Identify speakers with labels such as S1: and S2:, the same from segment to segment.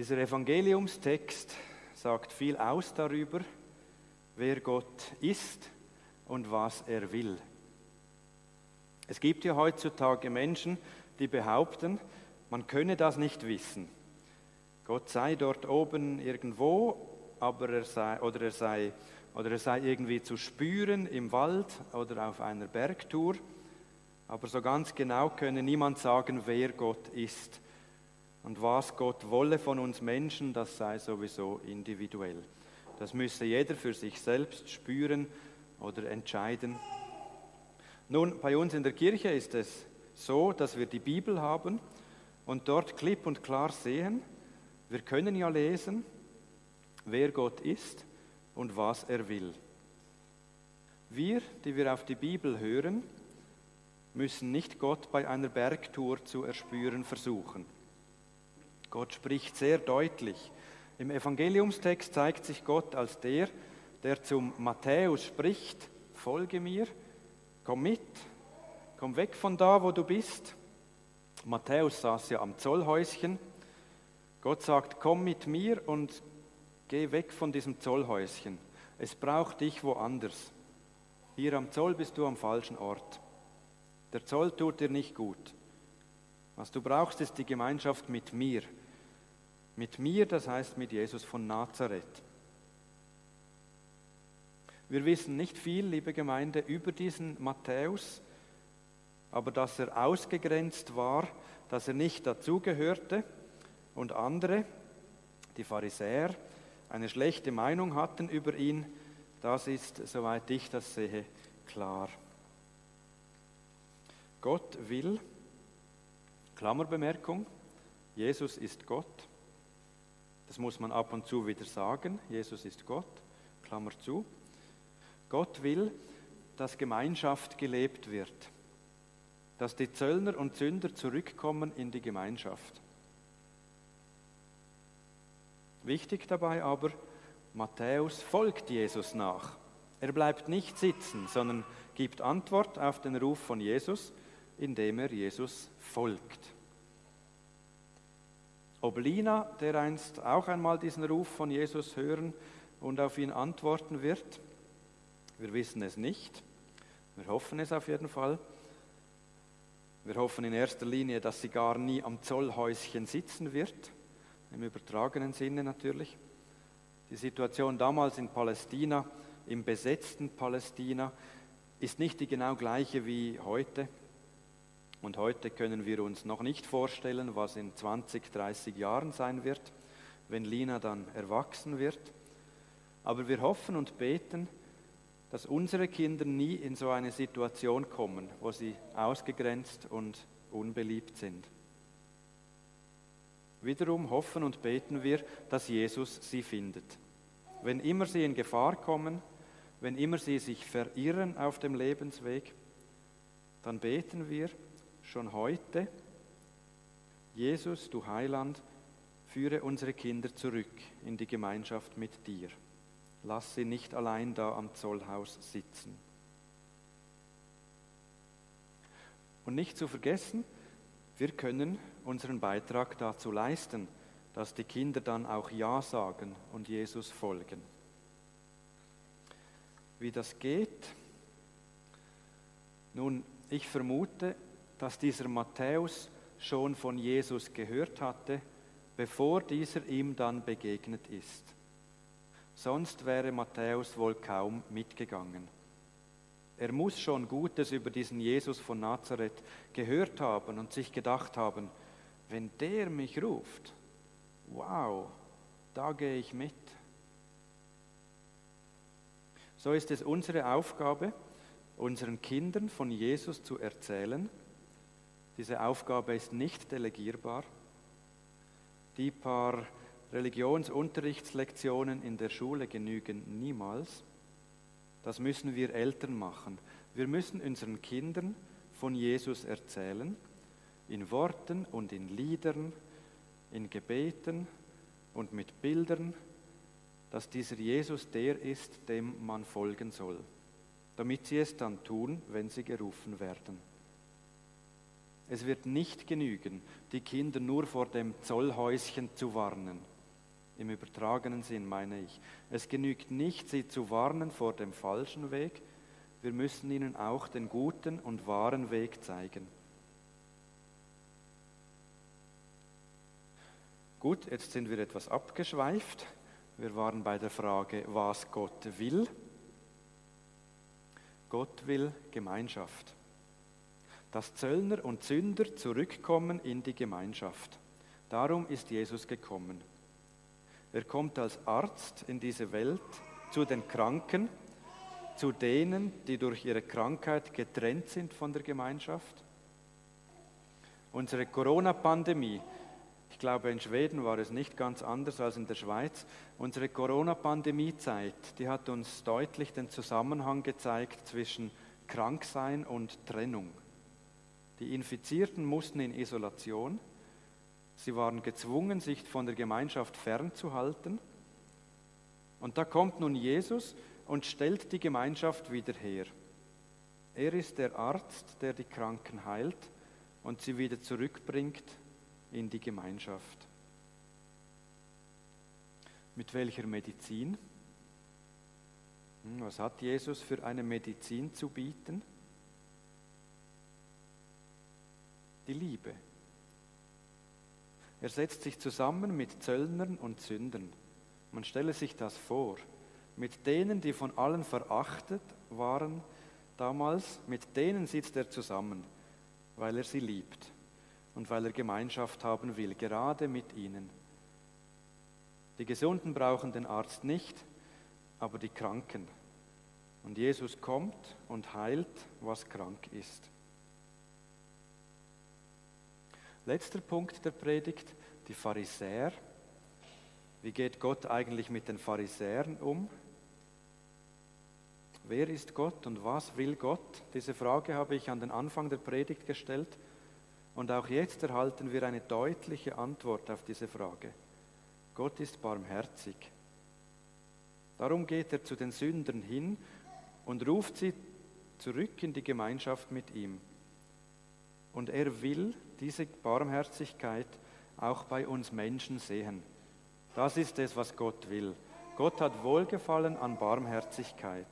S1: Dieser Evangeliumstext sagt viel aus darüber, wer Gott ist und was er will. Es gibt ja heutzutage Menschen, die behaupten, man könne das nicht wissen. Gott sei dort oben irgendwo, aber er sei, oder, er sei, oder er sei irgendwie zu spüren im Wald oder auf einer Bergtour. Aber so ganz genau könne niemand sagen, wer Gott ist. Und was Gott wolle von uns Menschen, das sei sowieso individuell. Das müsse jeder für sich selbst spüren oder entscheiden. Nun, bei uns in der Kirche ist es so, dass wir die Bibel haben und dort klipp und klar sehen, wir können ja lesen, wer Gott ist und was er will. Wir, die wir auf die Bibel hören, müssen nicht Gott bei einer Bergtour zu erspüren versuchen. Gott spricht sehr deutlich. Im Evangeliumstext zeigt sich Gott als der, der zum Matthäus spricht, folge mir, komm mit, komm weg von da, wo du bist. Matthäus saß ja am Zollhäuschen. Gott sagt, komm mit mir und geh weg von diesem Zollhäuschen. Es braucht dich woanders. Hier am Zoll bist du am falschen Ort. Der Zoll tut dir nicht gut. Was du brauchst, ist die Gemeinschaft mit mir. Mit mir, das heißt mit Jesus von Nazareth. Wir wissen nicht viel, liebe Gemeinde, über diesen Matthäus, aber dass er ausgegrenzt war, dass er nicht dazugehörte und andere, die Pharisäer, eine schlechte Meinung hatten über ihn, das ist, soweit ich das sehe, klar. Gott will, Klammerbemerkung, Jesus ist Gott. Das muss man ab und zu wieder sagen. Jesus ist Gott. Klammer zu. Gott will, dass Gemeinschaft gelebt wird. Dass die Zöllner und Sünder zurückkommen in die Gemeinschaft. Wichtig dabei aber, Matthäus folgt Jesus nach. Er bleibt nicht sitzen, sondern gibt Antwort auf den Ruf von Jesus, indem er Jesus folgt. Ob Lina dereinst auch einmal diesen Ruf von Jesus hören und auf ihn antworten wird, wir wissen es nicht. Wir hoffen es auf jeden Fall. Wir hoffen in erster Linie, dass sie gar nie am Zollhäuschen sitzen wird, im übertragenen Sinne natürlich. Die Situation damals in Palästina, im besetzten Palästina, ist nicht die genau gleiche wie heute. Und heute können wir uns noch nicht vorstellen, was in 20, 30 Jahren sein wird, wenn Lina dann erwachsen wird. Aber wir hoffen und beten, dass unsere Kinder nie in so eine Situation kommen, wo sie ausgegrenzt und unbeliebt sind. Wiederum hoffen und beten wir, dass Jesus sie findet. Wenn immer sie in Gefahr kommen, wenn immer sie sich verirren auf dem Lebensweg, dann beten wir, schon heute, Jesus, du Heiland, führe unsere Kinder zurück in die Gemeinschaft mit dir. Lass sie nicht allein da am Zollhaus sitzen. Und nicht zu vergessen, wir können unseren Beitrag dazu leisten, dass die Kinder dann auch Ja sagen und Jesus folgen. Wie das geht? Nun, ich vermute, dass dieser Matthäus schon von Jesus gehört hatte, bevor dieser ihm dann begegnet ist. Sonst wäre Matthäus wohl kaum mitgegangen. Er muss schon Gutes über diesen Jesus von Nazareth gehört haben und sich gedacht haben, wenn der mich ruft, wow, da gehe ich mit. So ist es unsere Aufgabe, unseren Kindern von Jesus zu erzählen diese Aufgabe ist nicht delegierbar. Die paar Religionsunterrichtslektionen in der Schule genügen niemals. Das müssen wir Eltern machen. Wir müssen unseren Kindern von Jesus erzählen, in Worten und in Liedern, in Gebeten und mit Bildern, dass dieser Jesus der ist, dem man folgen soll, damit sie es dann tun, wenn sie gerufen werden. Es wird nicht genügen, die Kinder nur vor dem Zollhäuschen zu warnen. im übertragenen Sinn meine ich. Es genügt nicht, sie zu warnen vor dem falschen Weg, wir müssen ihnen auch den guten und wahren Weg zeigen. Gut, jetzt sind wir etwas abgeschweift. Wir waren bei der Frage, was Gott will. Gott will Gemeinschaft. Dass Zöllner und Sünder zurückkommen in die Gemeinschaft. Darum ist Jesus gekommen. Er kommt als Arzt in diese Welt zu den Kranken, zu denen, die durch ihre Krankheit getrennt sind von der Gemeinschaft. Unsere Corona-Pandemie, ich glaube in Schweden war es nicht ganz anders als in der Schweiz, unsere Corona-Pandemie-Zeit, die hat uns deutlich den Zusammenhang gezeigt zwischen Kranksein und Trennung. Die Infizierten mussten in Isolation, sie waren gezwungen, sich von der Gemeinschaft fernzuhalten. Und da kommt nun Jesus und stellt die Gemeinschaft wieder her. Er ist der Arzt, der die Kranken heilt und sie wieder zurückbringt in die Gemeinschaft. Mit welcher Medizin? Hm, was hat Jesus für eine Medizin zu bieten? Die Liebe. Er setzt sich zusammen mit Zöllnern und Sündern. Man stelle sich das vor mit denen, die von allen verachtet waren damals, mit denen sitzt er zusammen, weil er sie liebt und weil er Gemeinschaft haben will, gerade mit ihnen. Die Gesunden brauchen den Arzt nicht, aber die Kranken. Und Jesus kommt und heilt, was krank ist. Letzter Punkt der Predigt, die Pharisäer. Wie geht Gott eigentlich mit den Pharisäern um? Wer ist Gott und was will Gott? Diese Frage habe ich an den Anfang der Predigt gestellt und auch jetzt erhalten wir eine deutliche Antwort auf diese Frage. Gott ist barmherzig. Darum geht er zu den Sündern hin und ruft sie zurück in die Gemeinschaft mit ihm. Und er will diese Barmherzigkeit auch bei uns Menschen sehen. Das ist es, was Gott will. Gott hat Wohlgefallen an Barmherzigkeit.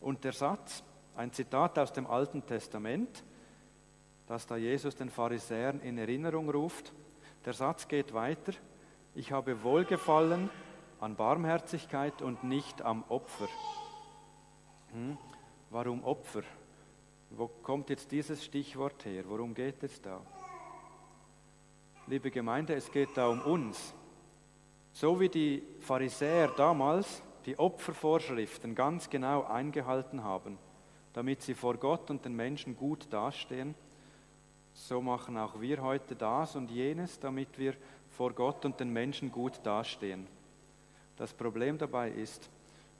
S1: Und der Satz, ein Zitat aus dem Alten Testament, das da Jesus den Pharisäern in Erinnerung ruft, der Satz geht weiter, ich habe Wohlgefallen an Barmherzigkeit und nicht am Opfer. Hm? Warum Opfer? Wo kommt jetzt dieses Stichwort her? Worum geht es da? Liebe Gemeinde, es geht da um uns. So wie die Pharisäer damals die Opfervorschriften ganz genau eingehalten haben, damit sie vor Gott und den Menschen gut dastehen, so machen auch wir heute das und jenes, damit wir vor Gott und den Menschen gut dastehen. Das Problem dabei ist,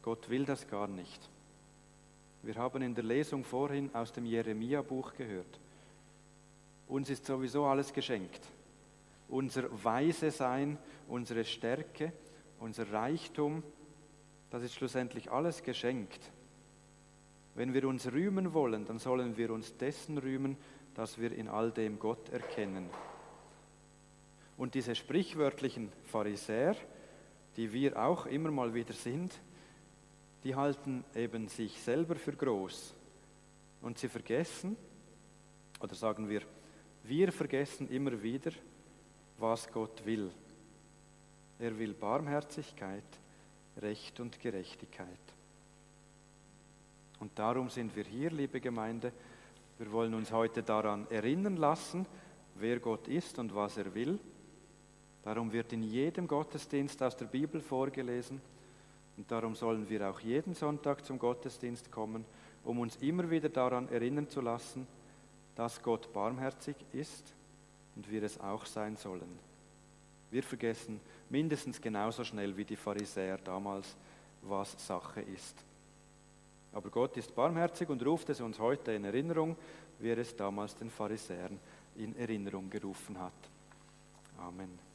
S1: Gott will das gar nicht. Wir haben in der Lesung vorhin aus dem Jeremia-Buch gehört. Uns ist sowieso alles geschenkt. Unser Weise Sein, unsere Stärke, unser Reichtum, das ist schlussendlich alles geschenkt. Wenn wir uns rühmen wollen, dann sollen wir uns dessen rühmen, dass wir in all dem Gott erkennen. Und diese sprichwörtlichen Pharisäer, die wir auch immer mal wieder sind, die halten eben sich selber für groß. Und sie vergessen, oder sagen wir, wir vergessen immer wieder, was Gott will. Er will Barmherzigkeit, Recht und Gerechtigkeit. Und darum sind wir hier, liebe Gemeinde. Wir wollen uns heute daran erinnern lassen, wer Gott ist und was er will. Darum wird in jedem Gottesdienst aus der Bibel vorgelesen. Und darum sollen wir auch jeden Sonntag zum Gottesdienst kommen, um uns immer wieder daran erinnern zu lassen, dass Gott barmherzig ist und wir es auch sein sollen. Wir vergessen mindestens genauso schnell wie die Pharisäer damals, was Sache ist. Aber Gott ist barmherzig und ruft es uns heute in Erinnerung, wie er es damals den Pharisäern in Erinnerung gerufen hat. Amen.